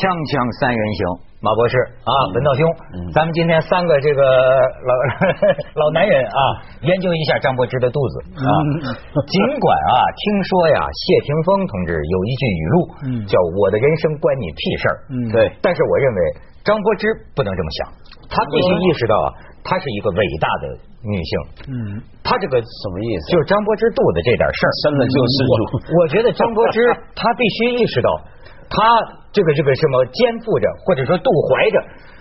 锵锵三人行，马博士啊，文道兄，咱们今天三个这个老 老男人啊，研究一下张柏芝的肚子啊。尽管啊，听说呀，谢霆锋同志有一句语录，叫“我的人生关你屁事儿”。嗯对。但是我认为张柏芝不能这么想，她必须意识到啊，她是一个伟大的女性。嗯，她这个什么意思？就是张柏芝肚子这点事儿，生了救世主。我觉得张柏芝她必须意识到，她这个这个什么肩负着或者说肚怀着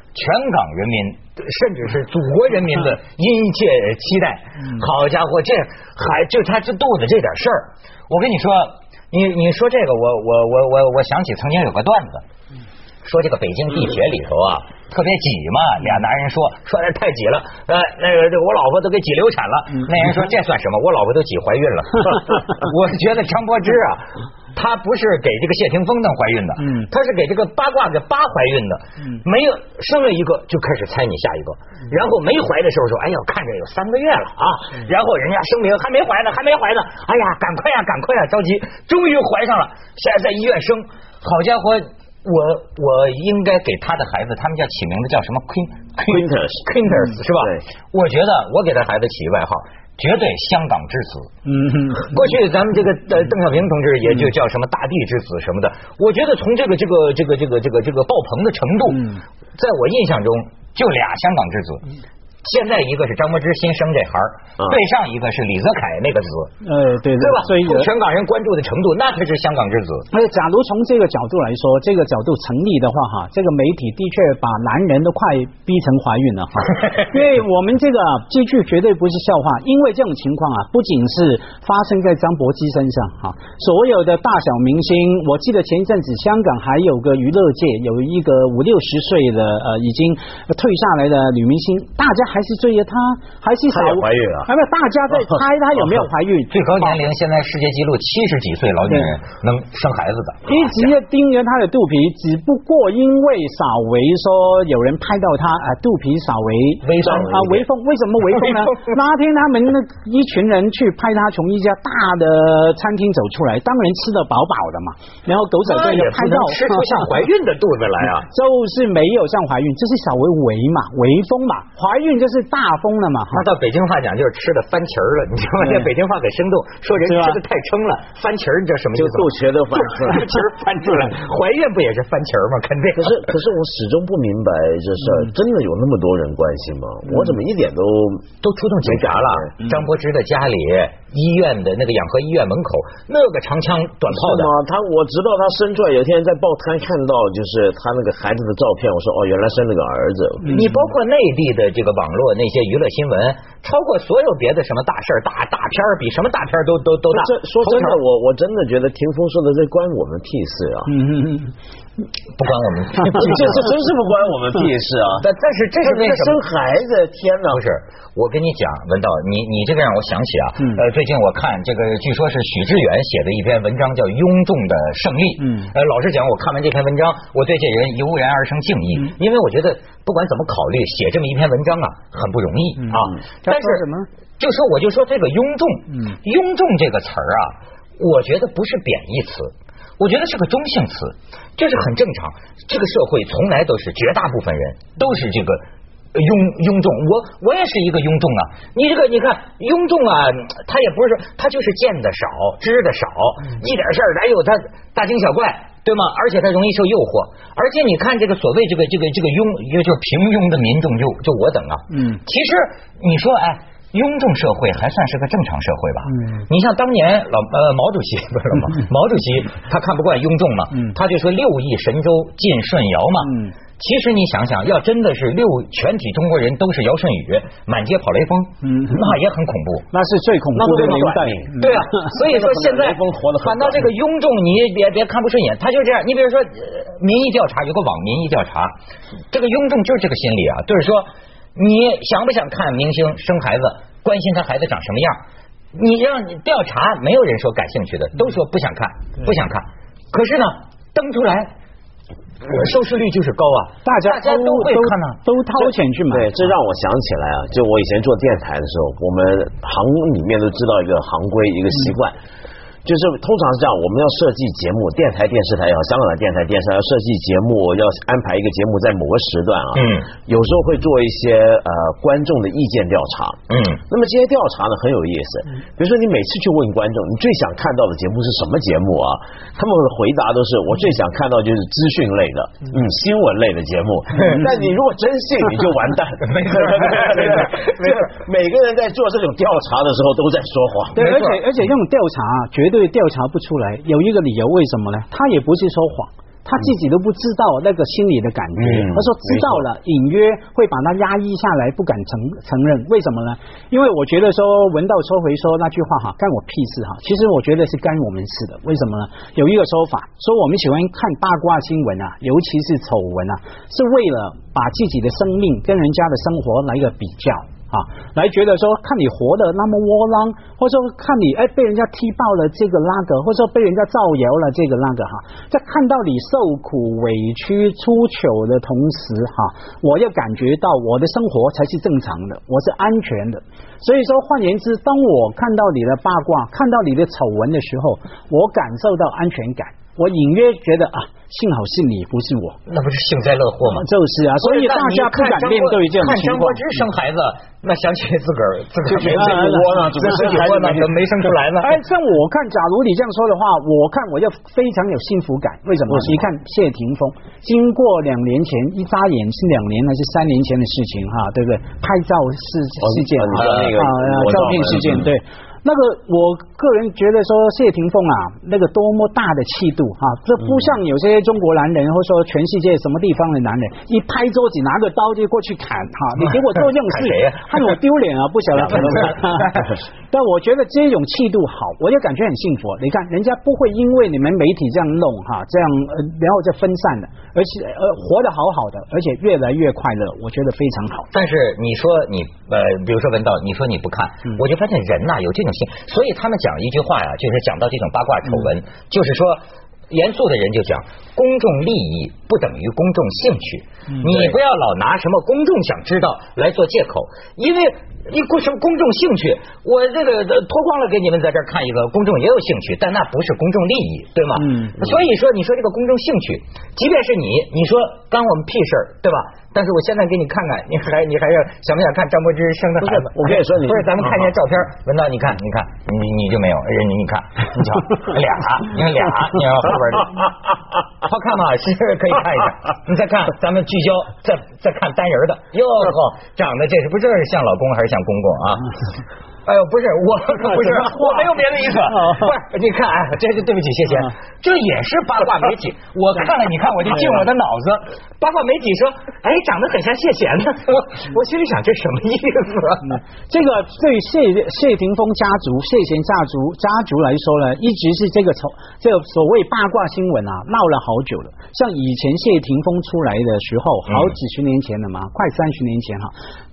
全港人民甚至是祖国人民的殷切期待。好家伙，这还就他这肚子这点事儿，我跟你说，你你说这个，我我我我我想起曾经有个段子。说这个北京地铁里头啊，特别挤嘛，俩男人说说这太挤了，呃，那个这我老婆都给挤流产了。那人说这算什么？我老婆都挤怀孕了。我觉得张柏芝啊，她不是给这个谢霆锋弄怀孕的，她是给这个八卦给八怀孕的。没有生了一个就开始猜你下一个，然后没怀的时候说，哎呦，看着有三个月了啊，然后人家声明还没怀呢，还没怀呢，哎呀，赶快呀，赶快呀，着急，终于怀上了，现在在医院生，好家伙。我我应该给他的孩子，他们叫起名字叫什么？Queen Quinters Quinters 是吧？对，我觉得我给他孩子起一外号，绝对香港之子。嗯，过去咱们这个呃邓小平同志也就叫什么大地之子什么的。我觉得从这个这个这个这个这个这个爆棚的程度，在我印象中就俩香港之子。现在一个是张柏芝新生这孩儿，对上一个是李泽楷那个子，呃，对对吧？所以全港人关注的程度，那才是香港之子。那，假如从这个角度来说，这个角度成立的话，哈，这个媒体的确把男人都快逼成怀孕了，哈。因为我们这个这句绝对不是笑话，因为这种情况啊，不仅是发生在张柏芝身上，哈，所有的大小明星，我记得前一阵子香港还有个娱乐界有一个五六十岁的呃已经退下来的女明星，大家还是追着她，还是她也怀孕了还没有，大家在猜她有没有怀孕。最高年龄现在世界纪录七十几岁老女人能生孩子的，一直要盯着她的肚皮，只不过因为稍微说有人拍到她啊肚皮稍微微风啊微风，为什么微风呢？那天他们那一群人去拍她从一家大的餐厅走出来，当然吃的饱饱的嘛，然后狗仔队就拍到吃出像怀孕的肚子来啊，就是没有像怀孕，就是稍微微嘛微风嘛，怀孕就是大风了嘛。那到北京话讲就是吃的翻旗儿了，你知道吗？这北京话很生动，说人吃的太撑了，翻旗儿，你知道什么意思吗？肚脐都翻出来，肚脐翻出来，怀孕不也是翻旗儿吗？肯定。可是可是我始终不明白这事儿，真的有那么多人关心吗？我怎么一点都都出动警察了？张柏芝的家里、医院的那个养和医院门口，那个长枪短炮的。他我知道他生出来，有一天在报刊看到，就是他那个孩子的照片，我说哦，原来生了个儿子。你包括内地的这个网网络那些娱乐新闻，超过所有别的什么大事儿、大大片儿，比什么大片儿都都都大。这说真的，我我真的觉得霆锋说的这关我们屁事啊！嗯嗯嗯，不关我们，这这真是不关我们屁事啊！但但是这是为什么？生孩子，天哪！不是，我跟你讲，文道，你你这个让我想起啊，呃，最近我看这个，据说是许知远写的一篇文章，叫《庸众的胜利》。嗯，呃，老实讲，我看完这篇文章，我对这人油然而生敬意，因为我觉得不管怎么考虑，写这么一篇文章啊，很不容易啊。但是什么？就说我就说这个庸众，庸众这个词儿啊，我觉得不是贬义词。我觉得是个中性词，这是很正常。这个社会从来都是绝大部分人都是这个庸庸众，我我也是一个庸众啊。你这个你看庸众啊，他也不是说他就是见的少，知的少，一点事儿哪有他大惊小怪，对吗？而且他容易受诱惑，而且你看这个所谓这个这个这个庸，就是平庸的民众就就我等啊。嗯，其实你说哎。庸众社会还算是个正常社会吧？嗯，你像当年老呃毛主席不是毛 毛主席他看不惯雍正嘛，嗯，他就说六亿神州尽舜尧嘛，嗯，其实你想想，要真的是六全体中国人都是尧舜禹，满街跑雷锋，嗯，那也很恐怖，那是最恐怖的年代，对啊，所以说现在反倒这个雍正你别别看不顺眼，他就这样。你比如说民意调查有个网民意调查，这个雍正就是这个心理啊，就是说。你想不想看明星生孩子？关心他孩子长什么样？你让你调查，没有人说感兴趣的，都说不想看，不想看。可是呢，登出来，收视率就是高啊，大家大家都会看呢，都掏钱去买。对，这让我想起来啊，就我以前做电台的时候，我们行里面都知道一个行规，一个习惯。就是通常是这样，我们要设计节目，电台、电视台也好，香港的电台、电视台要设计节目，要安排一个节目在某个时段啊，嗯，有时候会做一些呃观众的意见调查，嗯那么这些调查呢很有意思，比如说你每次去问观众，你最想看到的节目是什么节目啊？他们的回答都是我最想看到就是资讯类的，嗯，新闻类的节目。但你如果真信，你就完蛋。没错对对对，就每个人在做这种调查的时候都在说谎。对，而且而且这种调查啊，绝对调查不出来。有一个理由，为什么呢？他也不是说谎。他自己都不知道那个心里的感觉，嗯他说知道了，隐约会把他压抑下来，不敢承承认。为什么呢？因为我觉得说文道抽回说那句话哈，干我屁事哈。其实我觉得是干我们事的。为什么呢？有一个说法说我们喜欢看八卦新闻啊，尤其是丑闻啊，是为了把自己的生命跟人家的生活来一个比较。啊，来觉得说看你活得那么窝囊，或者说看你哎被人家踢爆了这个那个，或者说被人家造谣了这个那个哈，在看到你受苦委屈出糗的同时哈，我要感觉到我的生活才是正常的，我是安全的。所以说，换言之，当我看到你的八卦，看到你的丑闻的时候，我感受到安全感，我隐约觉得啊，幸好是你，不是我。那不是幸灾乐祸吗？就是啊，所以大家不敢面对这种看情况。张柏芝生孩子，那想起自个儿自个儿没自己窝囊怎么自己窝囊怎么没生出来呢？哎，像我看，假如你这样说的话，我看我就非常有幸福感。为什么？你看谢霆锋，经过两年前一眨眼是两年还是三年前的事情哈，对不对？拍照事事件哦你说那个照片事件嗯对。那个我个人觉得说谢霆锋啊，那个多么大的气度哈，这不像有些中国男人或者说全世界什么地方的男人，一拍桌子拿个刀就过去砍哈，你给我做这种事砍谁呀，看我丢脸啊！不晓得怎么办。但我觉得这种气度好，我就感觉很幸福。你看，人家不会因为你们媒体这样弄哈，这样呃，然后就分散了，而且呃活得好好的，而且越来越快乐，我觉得非常好。但是你说你呃，比如说文道，你说你不看，我就发现人呐、有这所以他们讲一句话呀，就是讲到这种八卦丑闻，就是说。严肃的人就讲，公众利益不等于公众兴趣，你不要老拿什么公众想知道来做借口，因为你公什么公众兴趣，我这个呃脱光了给你们在这儿看一个，公众也有兴趣，但那不是公众利益，对吗？嗯所以说，你说这个公众兴趣，即便是你，你说干我们屁事儿，对吧？但是我现在给你看看，你还你还要想不想看张柏芝生的孩子？我跟你说你不是，咱们看一下照片，文道，你看，你看，你你就没有，人家你看，你瞧俩，你看俩，你看后边的，好看吗？是可以看一下。你再看，咱们聚焦，再再看单人的，哟 呵，长得这是不知道是像老公还是像公公啊？哎呦，不是我，不是我没有别的意思，不是你看，哎，这是对不起，谢谢，这也是八卦媒体。我看了，你看我就进我的脑子。八卦媒体说，哎，长得很像谢贤呢，我我心里想这什么意思啊？这个对谢谢霆锋家族、谢贤家族家族来说呢，一直是这个从这个所谓八卦新闻啊，闹了好久了。像以前谢霆锋出来的时候，好几十年前了嘛，快三十年前哈，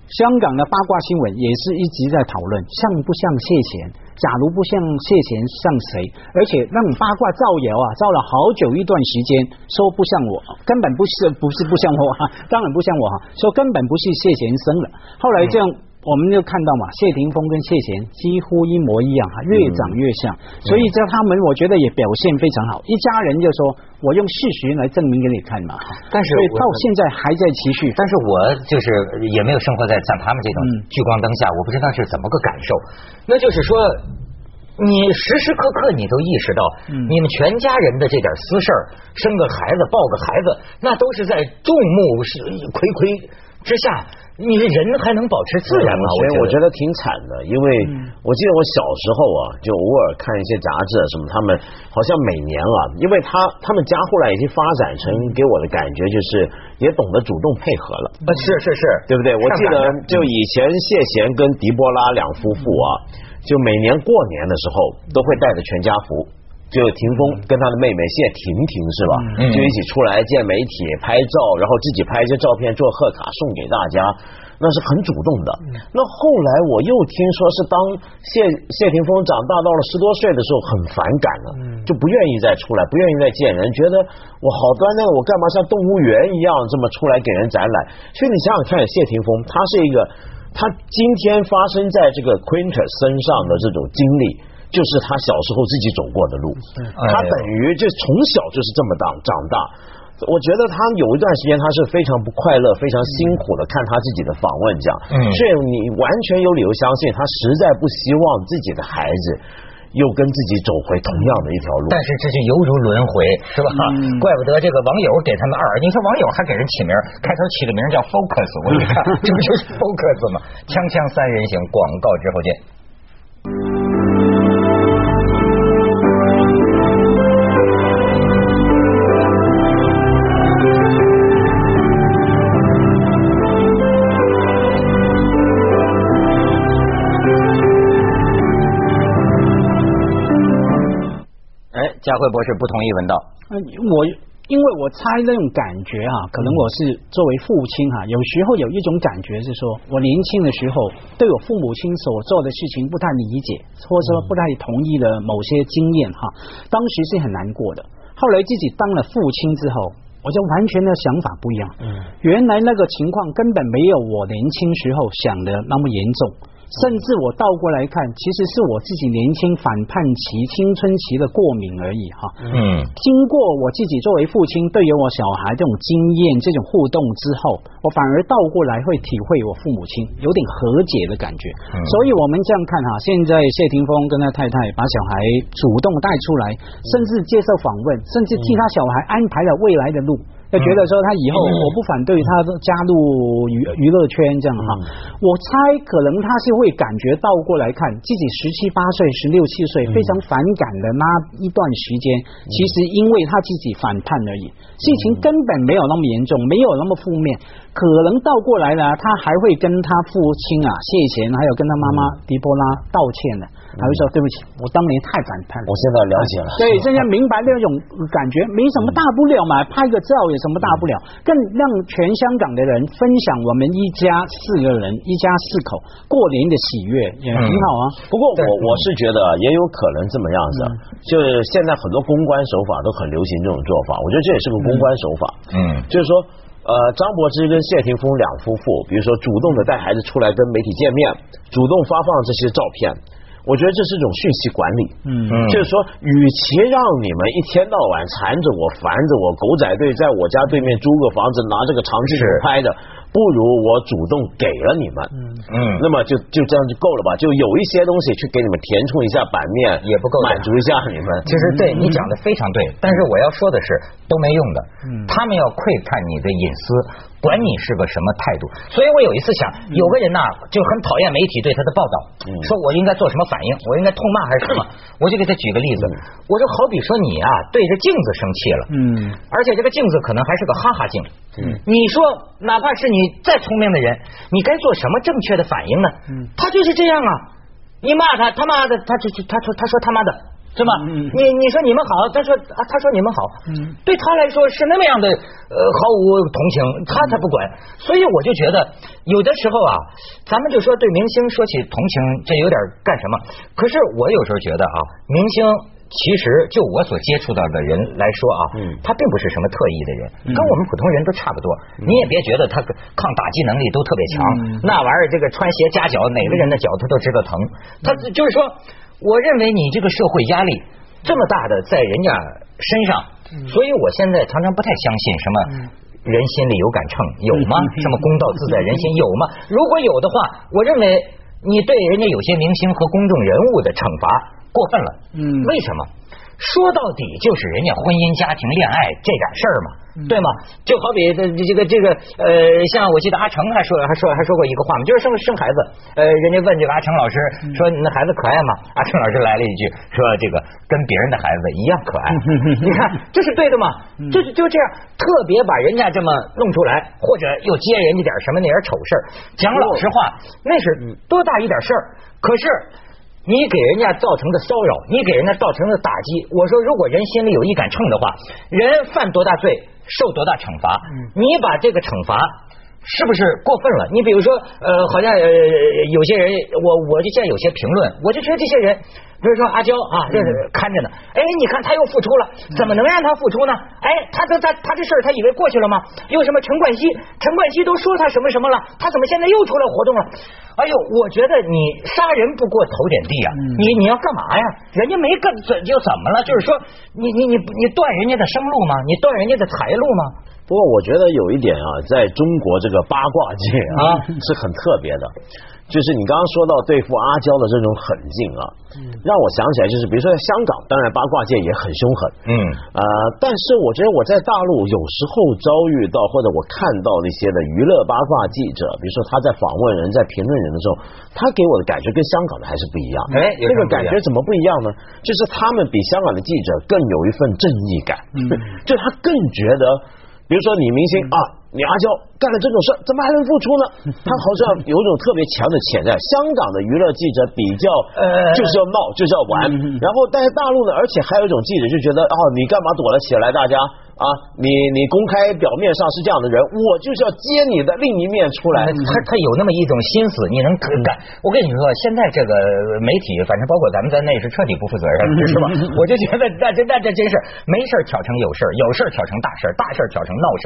香港的八卦新闻也是一直在讨论，像不像谢贤？假如不像谢贤，像谁？而且那种八卦造谣啊，造了好久一段时间，说不像我，根本不是不是不像我哈，当然不像我哈，说根本不是谢贤生的。后来这样。我们就看到嘛，谢霆锋跟谢贤几乎一模一样哈，越长越像，所以这他们我觉得也表现非常好。一家人就说，我用事实来证明给你看嘛。但是到现在还在持续。但是我就是也没有生活在像他们这种嗯聚光灯下，我不知道是怎么个感受。那就是说，你时时刻刻你都意识到，嗯你们全家人的这点私事儿，生个孩子、抱个孩子，那都是在众目是睽睽之下，你这人还能保持自然吗？我觉得我觉得挺惨的，因为我记得我小时候啊，就偶尔看一些杂志啊什么，他们好像每年啊，因为他他们家后来已经发展成给我的感觉就是也懂得主动配合了。呃是是是，对不对？我记得就以前谢贤跟狄波拉两夫妇啊，就每年过年的时候都会带着全家福。就霆锋跟他的妹妹谢婷婷是吧？嗯就一起出来见媒体拍照，然后自己拍一些照片做贺卡送给大家，那是很主动的。那后来我又听说是当谢谢霆锋长大到了十多岁的时候很反感了，就不愿意再出来，不愿意再见人，觉得我好端端的，我干嘛像动物园一样这么出来给人展览？所以你想想看，谢霆锋他是一个，他今天发生在这个 Quintus 身上的这种经历。就是他小时候自己走过的路，他等于就从小就是这么长长大。我觉得他有一段时间他是非常不快乐、非常辛苦的。看他自己的访问讲，所以你完全有理由相信他实在不希望自己的孩子又跟自己走回同样的一条路。但是这就犹如轮回，是吧？怪不得这个网友给他们二，你说网友还给人起名，开头起个名叫 Focus，我一看 这不就是 Focus 吗？锵锵三人行，广告之后见。佳慧博士不同意文道。嗯，我因为我猜那种感觉哈，可能我是作为父亲哈，有时候有一种感觉是说，我年轻的时候对我父母亲所做的事情不太理解，或者说不太同意的某些经验哈，当时是很难过的。后来自己当了父亲之后，我就完全的想法不一样。嗯，原来那个情况根本没有我年轻时候想的那么严重。甚至我倒过来看，其实是我自己年轻反叛期、青春期的过敏而已哈。嗯，经过我自己作为父亲对于我小孩这种经验、这种互动之后，我反而倒过来会体会我父母亲有点和解的感觉。所以我们这样看哈，现在谢霆锋跟他太太把小孩主动带出来，甚至接受访问，甚至替他小孩安排了未来的路。就觉得说他以后我不反对他加入娱娱乐圈这样哈，我猜可能他是会感觉倒过来看自己十七八岁、十六七岁非常反感的那一段时间，其实因为他自己反叛而已，事情根本没有那么严重，没有那么负面，可能倒过来呢，他还会跟他父亲啊谢贤，还有跟他妈妈狄波拉道歉的。还会说对不起，我当年太反叛了。我现在了解了。对，现在明白那种感觉，没什么大不了嘛，拍个照有什么大不了？更让全香港的人分享我们一家四个人、一家四口过年的喜悦，也很好啊。不过我我是觉得也有可能这么样子，就是现在很多公关手法都很流行这种做法，我觉得这也是个公关手法。嗯，就是说，呃，张柏芝跟谢霆锋两夫妇，比如说主动的带孩子出来跟媒体见面，主动发放这些照片。我觉得这是一种讯息管理，嗯，就是说，与其让你们一天到晚缠着我、烦着我，狗仔队在我家对面租个房子，拿这个长镜头拍的。不如我主动给了你们，嗯嗯，那么就就这样就够了吧？就有一些东西去给你们填充一下版面，也不够满足一下你们。其实对你讲的非常对，但是我要说的是都没用的。嗯，他们要窥探你的隐私，管你是个什么态度。所以我有一次想，有个人呐就很讨厌媒体对他的报道，说我应该做什么反应，我应该痛骂还是什么？我就给他举个例子，我说好比说你啊对着镜子生气了，嗯，而且这个镜子可能还是个哈哈镜，嗯，你说哪怕是你。再聪明的人，你该做什么正确的反应呢？嗯，他就是这样啊！你骂他，他妈的，他就他说他说他妈的，是吧？嗯，你你说你们好，他说啊，他说你们好，嗯，对他来说是那么样的呃毫无同情，他才不管。所以我就觉得有的时候啊，咱们就说对明星说起同情，这有点干什么？可是我有时候觉得啊，明星。其实，就我所接触到的人来说啊，他并不是什么特异的人，跟我们普通人都差不多。你也别觉得他抗打击能力都特别强，那玩意儿这个穿鞋夹脚，哪个人的脚他都知道疼。他就是说，我认为你这个社会压力这么大的在人家身上，所以我现在常常不太相信什么人心里有杆秤，有吗？什么公道自在人心有吗？如果有的话，我认为你对人家有些明星和公众人物的惩罚。过分了，嗯，为什么？说到底就是人家婚姻家庭恋爱这点事儿嘛，对吗？就好比这这个这个呃，像我记得阿成还说还说还说过一个话嘛，就是生生孩子，呃，人家问这个阿成老师说你那孩子可爱吗？阿成老师来了一句说这个跟别人的孩子一样可爱，你看这是对的吗？就是就这样特别把人家这么弄出来，或者又接人家点什么那点丑事儿，讲老实话那是多大一点事儿，可是。你给人家造成的骚扰，你给人家造成的打击，我说如果人心里有一杆秤的话，人犯多大罪受多大惩罚，你把这个惩罚是不是过分了？你比如说，呃，好像呃有些人，我我就见有些评论，我就觉得这些人比如说阿娇啊，这是看着呢。哎，你看他又复出了，怎么能让他复出呢？哎，他他他他这事儿他以为过去了吗？又什么陈冠希？陈冠希都说他什么什么了？他怎么现在又出来活动了？哎呦，我觉得你杀人不过头点地啊！你你要干嘛呀？人家没干怎就怎么了？就是说你你你你断人家的生路吗？你断人家的财路吗？不过我觉得有一点啊，在中国这个八卦界啊 是很特别的。就是你刚刚说到对付阿娇的这种狠劲啊，让我想起来就是，比如说在香港，当然八卦界也很凶狠，嗯，呃，但是我觉得我在大陆有时候遭遇到或者我看到那些的娱乐八卦记者，比如说他在访问人、在评论人的时候，他给我的感觉跟香港的还是不一样。哎，这个感觉怎么不一样呢？就是他们比香港的记者更有一份正义感，就他更觉得，比如说女明星啊。你阿娇干了这种事，怎么还能复出呢？她好像有一种特别强的潜在。香港的娱乐记者比较，就是要闹，就是要玩。然后，但是大陆呢，而且还有一种记者就觉得，哦，你干嘛躲了起来？大家。啊，你你公开表面上是这样的人，我就是要揭你的另一面出来。他他有那么一种心思，你能感？我跟你说，现在这个媒体，反正包括咱们在内，是彻底不负责任，是吧？我就觉得那这那这真是没事挑成有事有事挑成大事大事挑成闹事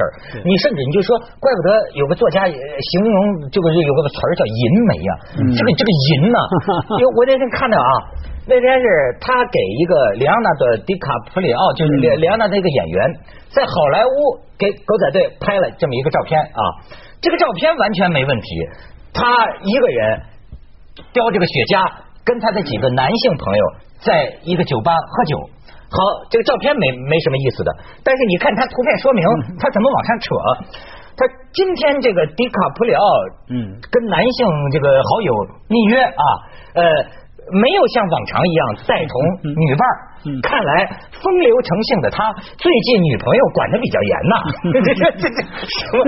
你甚至你就说，怪不得有个作家形容这个有个词儿叫淫媒啊。这个这个淫呢，因为我那天看到啊。那天是他给一个里昂纳德·迪卡普里奥，就是里里昂纳德一个演员，在好莱坞给狗仔队拍了这么一个照片啊。这个照片完全没问题，他一个人叼着个雪茄，跟他的几个男性朋友在一个酒吧喝酒。好，这个照片没没什么意思的，但是你看他图片说明，他怎么往上扯？他今天这个迪卡普里奥，嗯，跟男性这个好友密约啊，呃。没有像往常一样带同女伴儿看来风流成性的他，最近女朋友管的比较严呐。这这这什么？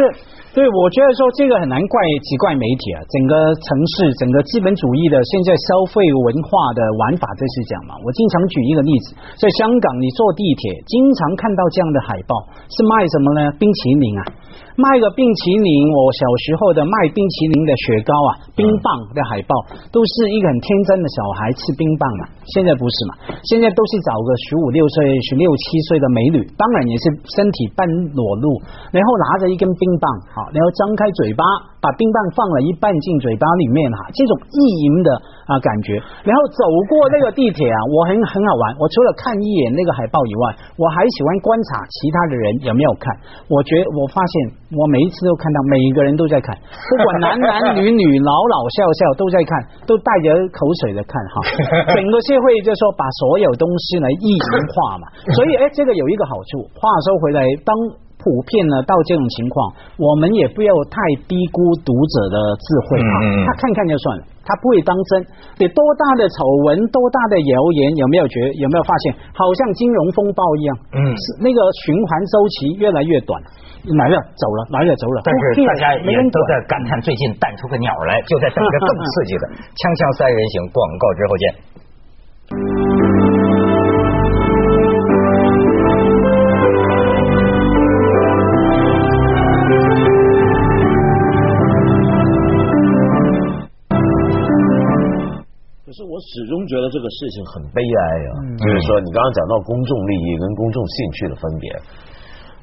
对，我觉得说这个很难怪，奇怪媒体啊，整个城市，整个资本主义的现在消费文化的玩法，这是讲嘛。我经常举一个例子，在香港，你坐地铁经常看到这样的海报，是卖什么呢？冰淇淋啊。卖个冰淇淋，我小时候的卖冰淇淋的雪糕啊，冰棒的海报都是一个很天真的小孩吃冰棒嘛。现在不是嘛？现在都是找个十五六岁、十六七岁的美女，当然也是身体半裸露，然后拿着一根冰棒，好，然后张开嘴巴。把冰棒放了一半进嘴巴里面哈，这种意淫的啊感觉，然后走过那个地铁啊，我很很好玩。我除了看一眼那个海报以外，我还喜欢观察其他的人有没有看。我觉我发现我每一次都看到每一个人都在看，不管男男女女、老老少少都在看，都带着口水的看哈。整个社会就说把所有东西来异形化嘛，所以哎，这个有一个好处。话说回来，当。普遍呢，到这种情况，我们也不要太低估读者的智慧啊。他看看就算了，他不会当真。得多大的丑闻，多大的谣言，有没有觉有没有发现？好像金融风暴一样，嗯，是那个循环周期越来越短，来了走了，哪月走了。但是大家也都在感叹，最近淡出个鸟来，就在等着更刺激的锵锵 三人行。广告之后见。是我始终觉得这个事情很悲哀啊，就是说你刚刚讲到公众利益跟公众兴趣的分别，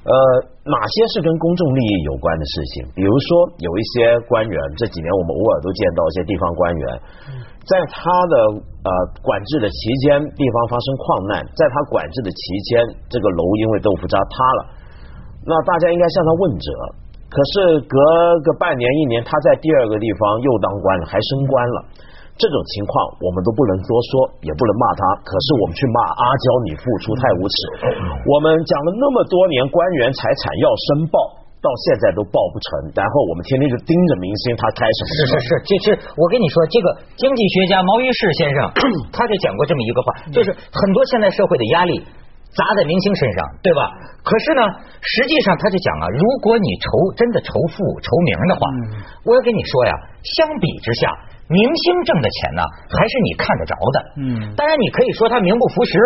呃，哪些是跟公众利益有关的事情？比如说有一些官员，这几年我们偶尔都见到一些地方官员，在他的呃管制的期间，地方发生矿难，在他管制的期间，这个楼因为豆腐渣塌了，那大家应该向他问责。可是隔个半年一年，他在第二个地方又当官了，还升官了。这种情况我们都不能多说，也不能骂他。可是我们去骂阿娇，你付出太无耻。我们讲了那么多年，官员财产要申报，到现在都报不成。然后我们天天就盯着明星，他开什么？是是是，这是我跟你说，这个经济学家毛于轼先生 他就讲过这么一个话，就是很多现在社会的压力砸在明星身上，对吧？可是呢，实际上他就讲啊，如果你仇真的仇富仇名的话，我要跟你说呀，相比之下。明星挣的钱呢，还是你看得着的。嗯，当然你可以说他名不符实，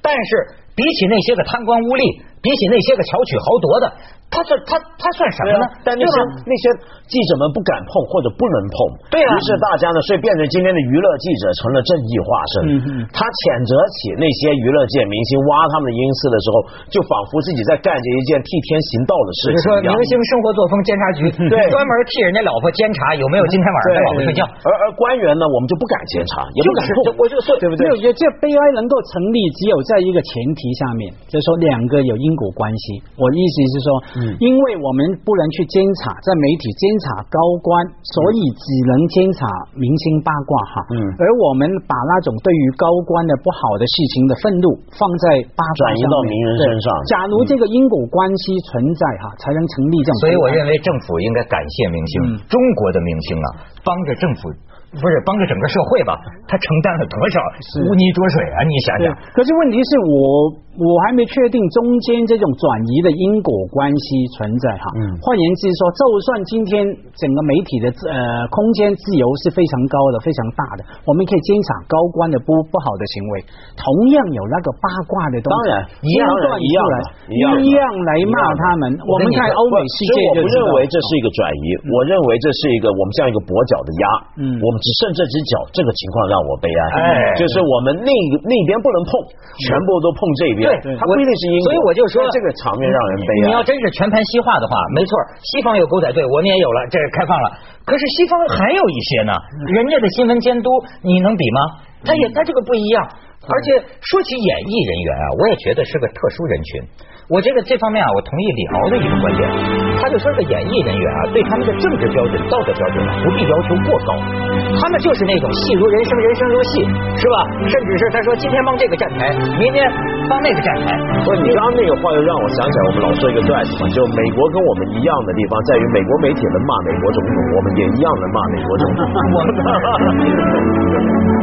但是比起那些个贪官污吏，比起那些个巧取豪夺的，他算他他算什么呢？但那些那些记者们不敢碰或者不能碰，对啊于是大家呢，所以变成今天的娱乐记者成了正义化身。嗯嗯他谴责起那些娱乐界明星挖他们的阴私的时候，就仿佛自己在干着一件替天行道的事比如说明。星生活作风监察局，对 专门替人家老婆监察有没有今天晚上带老婆睡觉。而而官员呢，我们就不敢监察，也不敢碰，我就说对不对没？有，这悲哀能够成立，只有在一个前提下面，就是说两个有因果关系。我的意思是说，嗯因为我们不能去监察，在媒体监察高官，所以只能监察明星八卦哈。嗯而我们把那种对于高官的不好的事情的愤怒放在八卦转移到名人身上假如这个因果关系存在哈，才能成立这种。所以我认为政府应该感谢明星，嗯中国的明星啊，帮着政府。不是帮着整个社会吧？他承担了多少污泥浊水啊！你想想，，可是问题是我我还没确定中间这种转移的因果关系存在哈。嗯换言之说，就算今天整个媒体的呃空间自由是非常高的、非常大的，我们可以监察高官的不不好的行为，同样有那个八卦的东西，当然一样一样的一样来骂他们。我们看欧美世界所以我不认为这是一个转移，我认为这是一个我们像一个跛脚的鸭，嗯我们只剩这只脚，这个情况让我悲哀。哎就是我们那那边不能碰，全部都碰这边，对它不一定是因果，所以我就说这个场面让人悲哀。你要真是全盘西化的话，没错，西方有狗仔队，我们也有了，这开放了。可是西方还有一些呢，人家的新闻监督，你能比吗？他也他这个不一样。而且说起演艺人员啊，我也觉得是个特殊人群。我这个这方面啊，我同意李敖的一个观点，他就说这个演艺人员啊，对他们的政治标准、道德标准啊，不必要求过高，他们就是那种戏如人生，人生如戏，是吧？甚至是他说今天帮这个站台，明天帮那个站台。不，你刚刚那个话又让我想起来，我们老说一个段子嘛，就美国跟我们一样的地方，在于美国媒体能骂美国总统，我们也一样能骂美国总统。